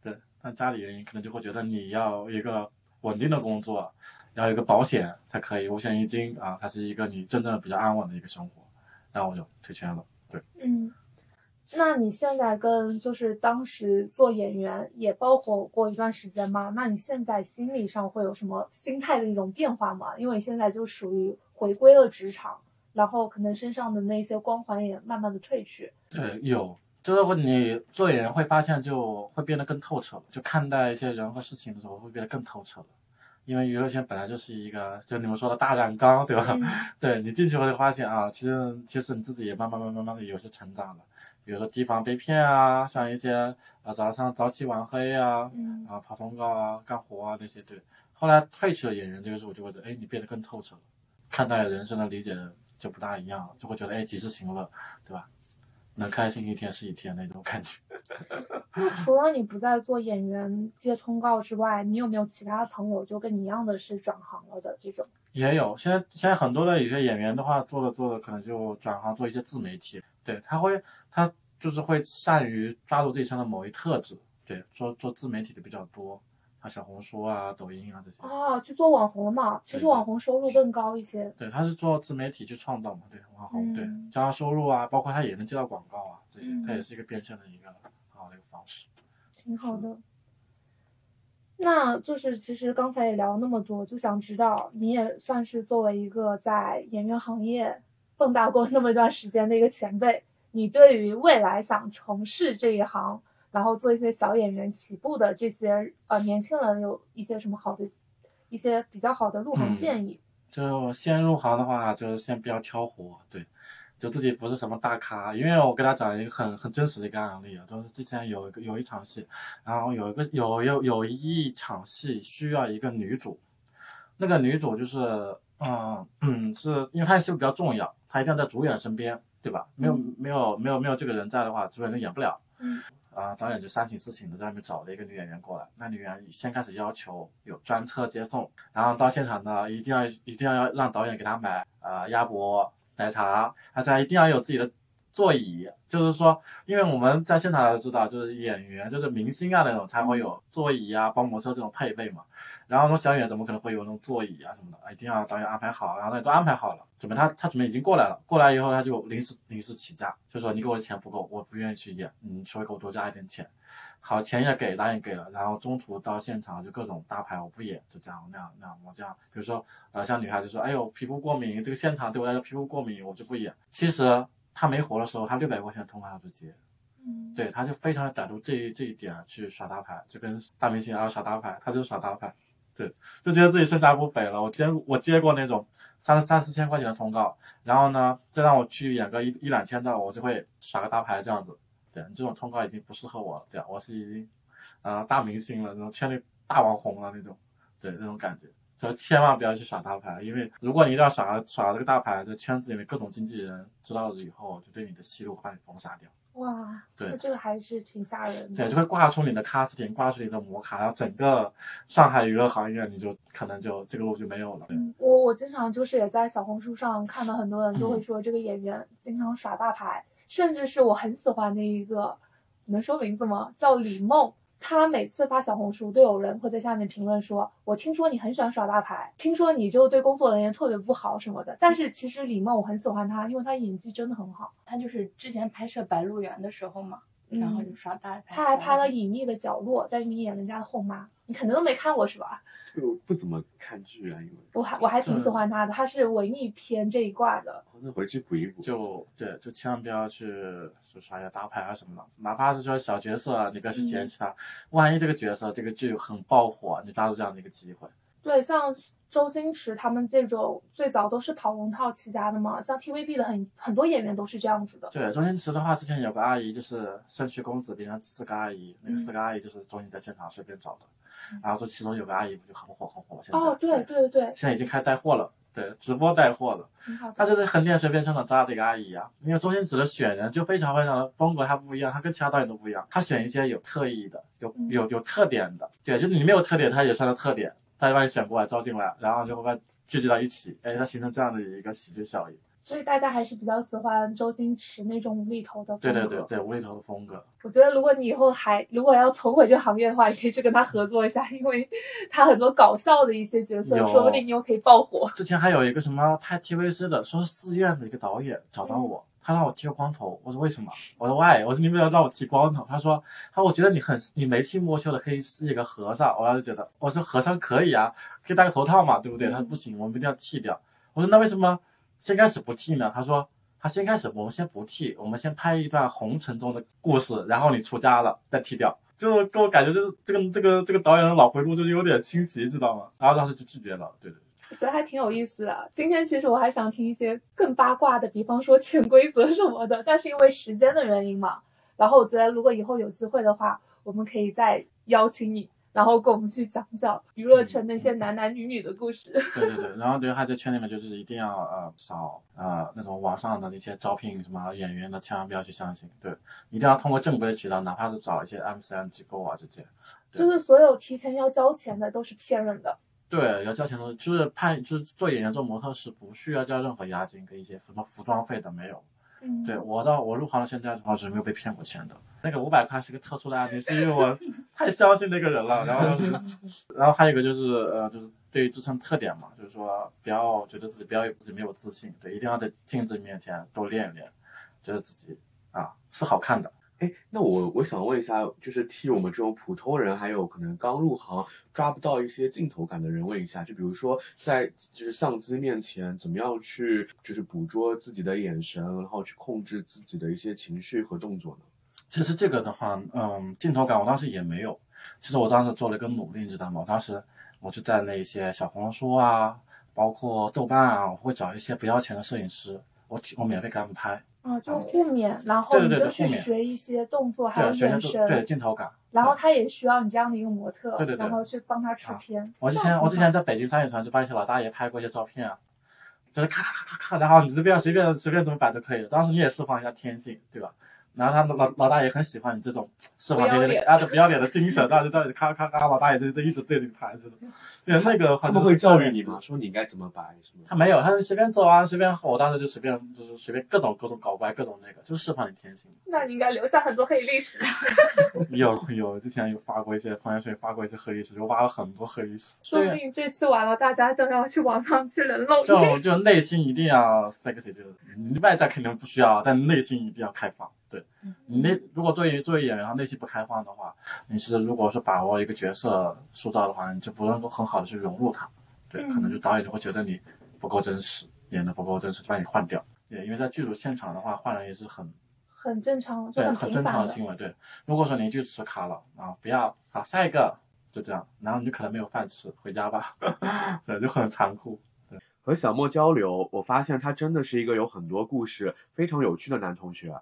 对。但家里原因可能就会觉得你要一个稳定的工作，要有一个保险才可以五险一金啊，它是一个你真正的比较安稳的一个生活。然后我就退圈了，对。嗯，那你现在跟就是当时做演员也包括过一段时间吗？那你现在心理上会有什么心态的一种变化吗？因为现在就属于回归了职场，然后可能身上的那些光环也慢慢的褪去。对，有，就是会你做演员会发现就会变得更透彻了，就看待一些人和事情的时候会变得更透彻了。因为娱乐圈本来就是一个，就你们说的大染缸，对吧？嗯 对你进去会发现啊，其实其实你自己也慢慢慢慢慢慢的有些成长了。比如说提防被骗啊，像一些啊早上早起晚黑啊，嗯啊跑通告啊、干活啊那些，对。后来退去了演员这个时候，我就会觉得，哎，你变得更透彻了，看待人生的理解就不大一样了，就会觉得，哎，及时行乐，对吧？能开心一天是一天那种感觉。那除了你不再做演员接通告之外，你有没有其他朋友就跟你一样的是转行了的这种？也有，现在现在很多的有些演员的话，做着做着可能就转行做一些自媒体，对他会他就是会善于抓住自己身上的某一特质，对，做做自媒体的比较多，像小红书啊、抖音啊这些。哦，去做网红嘛，其实网红收入更高一些。对，他是做自媒体去创造嘛，对，网红，对嗯，加上收入啊，包括他也能接到广告啊，这些，嗯他也是一个变现的一个很好的一个方式。挺好的。那就是其实刚才也聊了那么多，就想知道你也算是作为一个在演员行业蹦跶过那么一段时间的一个前辈，你对于未来想从事这一行，然后做一些小演员起步的这些呃年轻人有一些什么好的一些比较好的入行嗯建议？就先入行的话，就是先不要挑活，对，就自己不是什么大咖，因为我跟他讲一个很很真实的一个案例啊，就是之前有一个有一场戏，然后有一个有有有一场戏需要一个女主，那个女主就是嗯嗯，是因为她戏比较重要，她一定要在主演身边，对吧？没有嗯没有没有没有这个人在的话，主演就演不了。嗯啊，导演就三请四请的在外面找了一个女演员过来。那女演员先开始要求有专车接送，然后到现场呢，一定要一定要让导演给她买呃鸭脖、奶茶，大家一定要有自己的座椅。就是说，因为我们在现场都知道，就是演员就是明星啊那种才会有座椅啊、保姆车这种配备嘛。然后说小演员怎么可能会有那种座椅啊什么的？一定要导演安排好，然后导演都安排好了，准备他他准备已经过来了，过来以后他就临时临时起价，就说你给我的钱不够，我不愿意去演，你稍微给我多加一点钱。好钱也给，答应给了，然后中途到现场就各种大牌我不演，就这样那样那样我这样，比如说呃像女孩子说，哎呦皮肤过敏，这个现场对我来说皮肤过敏，我就不演。其实他没活的时候，他六百块钱通告他不接，嗯，对，他就非常的逮住这一这一点去耍大牌，就跟大明星啊耍大牌，他就耍大牌，对，就觉得自己身价不菲了。我接我接过那种三三四千块钱的通告，然后呢，再让我去演个一一两千的，我就会耍个大牌这样子。对，这种通告已经不适合我，这样我是已经，呃，大明星了，那种圈里大网红了那种，对，那种感觉。就千万不要去耍大牌，因为如果你一定要耍耍这个大牌，在圈子里面各种经纪人知道了以后，就对你的戏路把你封杀掉。哇，对那这个还是挺吓人的。对，就会挂出你的 casting，挂出你的模卡，然后整个上海娱乐行业你就可能就这个路就没有了。嗯，我我经常就是也在小红书上看到很多人就嗯会说这个演员经常耍大牌，甚至是我很喜欢的一个，能说名字吗？叫李梦。她每次发小红书，都有人会在下面评论说：“我听说你很喜欢耍大牌，听说你就对工作人员特别不好什么的。”但是其实李梦我很喜欢她，因为她演技真的很好。她就是之前拍摄《白鹿原》的时候嘛，然后就嗯，耍大牌。她还拍了《隐秘的角落》，在里面演人家的后妈，你肯定都没看过是吧？就不怎么看剧啊，因为我还我还挺喜欢他的，他是文艺片这一挂的。那回去补一补。就对，就千万不要去就刷一下大牌啊什么的，哪怕是说小角色啊，你不要去嫌弃他，万一这个角色这个剧很爆火，你抓住这样的一个机会。对，像周星驰他们这种最早都是跑龙套起家的嘛，像 TVB 的很很多演员都是这样子的。对，周星驰的话，之前有个阿姨就是圣虚公子变成四个阿姨，那个嗯四个阿姨就是周星在现场随便找的，然后这其中有个阿姨不就很火很火，现在哦，对对。对，现在已经开始带货了，对，直播带货了。他就是横店随便商场抓的一个阿姨啊，因为周星驰的选人就非常非常的风格，他不一样，他跟其他导演都不一样，他选一些有特异的、有嗯。有有特点的，对，就是你没有特点，他也算个特点，他就把你选过来招进来，然后就会把聚集到一起，哎，它形成这样的一个喜剧效应。所以大家还是比较喜欢周星驰那种无厘头的风对格。对对对，无厘头的风格。我觉得如果你以后还如果要重回这个行业的话，你可以去跟他合作一下，因为他很多搞笑的一些角色，说不定你又可以爆火。之前还有一个什么拍 TVC 的，说是寺院的一个导演找到我，他让我剃个光头，我说为什么？我说 why？我说你为什么让我剃光头？他说，他说我觉得你很你眉清目秀的，可以是一个和尚。我当时觉得，我说和尚可以啊，可以戴个头套嘛，对不对？他说不行，我们一定要剃掉。我说那为什么先开始不剃呢？他说。他先开始，我们先不剃，我们先拍一段红尘中的故事，然后你出家了再剃掉。就给我感觉就是这个这个这个导演的脑回路就是有点清晰，知道吗？然后当时就拒绝了，对对。我觉得还挺有意思的。今天其实我还想听一些更八卦的，比方说潜规则什么的，但是因为时间的原因嘛，然后我觉得如果以后有机会的话，我们可以再邀请你，然后跟我们去讲讲娱乐圈那些男男女女的故事。对对对，然后对还在圈里面就是一定要呃找呃那种网上的那些招聘什么演员的，千万不要去相信，对，一定要通过正规的渠道，哪怕是找一些 MCN 机构啊这些，就是所有提前要交钱的都是骗人的。对，要交钱的，就是拍就是做演员做模特是不需要交任何押金跟一些什么服装费的没有。嗯，对我到我入行到现在的话是没有被骗过钱的。那个五百块是个特殊的案例，是因为我 太相信那个人了。然后，然后还有一个就是呃，就是对于自身特点嘛，就是说不要觉得自己不要有自己没有自信，对，一定要在镜子面前多练一练，觉得自己啊是好看的。哎，那我我想问一下，就是替我们这种普通人，还有可能刚入行抓不到一些镜头感的人问一下，就比如说在就是相机面前，怎么样去就是捕捉自己的眼神，然后去控制自己的一些情绪和动作呢？其实这个的话，嗯，镜头感我当时也没有。其实我当时做了一个努力，你知道吗？我当时我就在那些小红书啊，包括豆瓣啊，我会找一些不要钱的摄影师，我我免费给他们拍，哦，就互勉，然后你就去学一些动作，还有眼神对，镜头感。然后他也需要你这样的一个模特，对对对然后去帮他出啊片。我之前我之前在北京三里屯就帮一些老大爷拍过一些照片啊，就是咔咔咔咔咔，然后你这边随便随便怎么摆都可以。当时你也释放一下天性，对吧？然后他们老老大爷很喜欢你这种释放天性不要脸的啊，这不要脸的精神，当时在咔咔咔，老大爷就就一直对着你拍，就是，对那个他们会教育你吗？？说你应该怎么摆什么？他没有，他是随便走啊，随便吼，我当时就随便就是随便各种各种搞怪，各种那个，就释放你天性。那你应该留下很多黑历史。有有，之前有发过一些朋友圈发过一些黑历史，就挖了很多黑历史。说不定这次完了，大家都要去网上去人肉就脸。就内心一定要 sexy，就是你外在肯定不需要，但内心一定要开放。对，你那如果作为作为演员，然后内心不开放的话，你是如果是把握一个角色塑造的话，你就不能够很好的去融入他。对，可能就导演就会觉得你不够真实，演的不够真实，就把你换掉。对，因为在剧组现场的话，换人也是很很正常，就对很正。常的行为。对，如果说你剧词卡了啊，不要好下一个，就这样，然后你就可能没有饭吃，回家吧。对，就很残酷。和小莫交流，我发现他真的是一个有很多故事、非常有趣的男同学。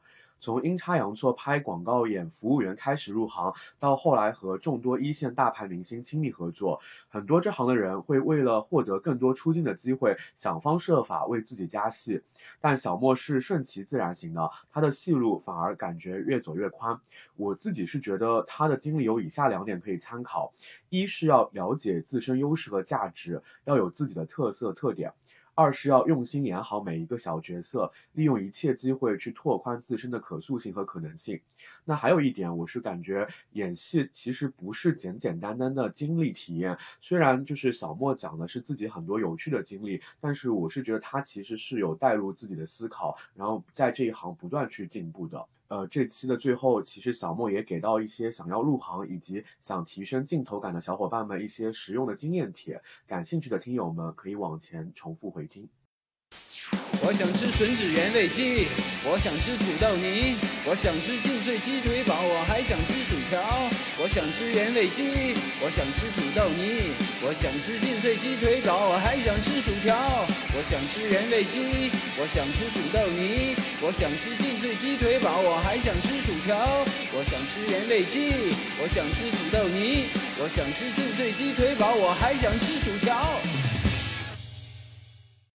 从阴差阳错拍广告演服务员开始入行，到后来和众多一线大牌明星亲密合作，很多这行的人会为了获得更多出镜的机会，想方设法为自己加戏。但小莫是顺其自然型的，他的戏路反而感觉越走越宽。我自己是觉得他的经历有以下两点可以参考：一是要了解自身优势和价值，要有自己的特色特点。二是要用心演好每一个小角色，利用一切机会去拓宽自身的可塑性和可能性。那还有一点，我是感觉演戏其实不是简简单单的经历体验。虽然就是小莫讲的是自己很多有趣的经历，但是我是觉得他其实是有带入自己的思考，然后在这一行不断去进步的。呃，这期的最后，其实小莫也给到一些想要入行以及想提升镜头感的小伙伴们一些实用的经验帖，感兴趣的听友们可以往前重复回听。我想吃吮指原味鸡，我想吃土豆泥，我想吃劲脆鸡腿堡，我还想吃薯条。我想吃原味鸡，我想吃土豆泥，我想吃劲脆鸡腿堡，我还想吃薯条。我想吃原味鸡，我想吃土豆泥，我想吃劲脆鸡腿堡，我还想吃薯条。我想吃原味鸡，我想吃土豆泥，我想吃劲脆鸡腿堡，我还想吃薯条。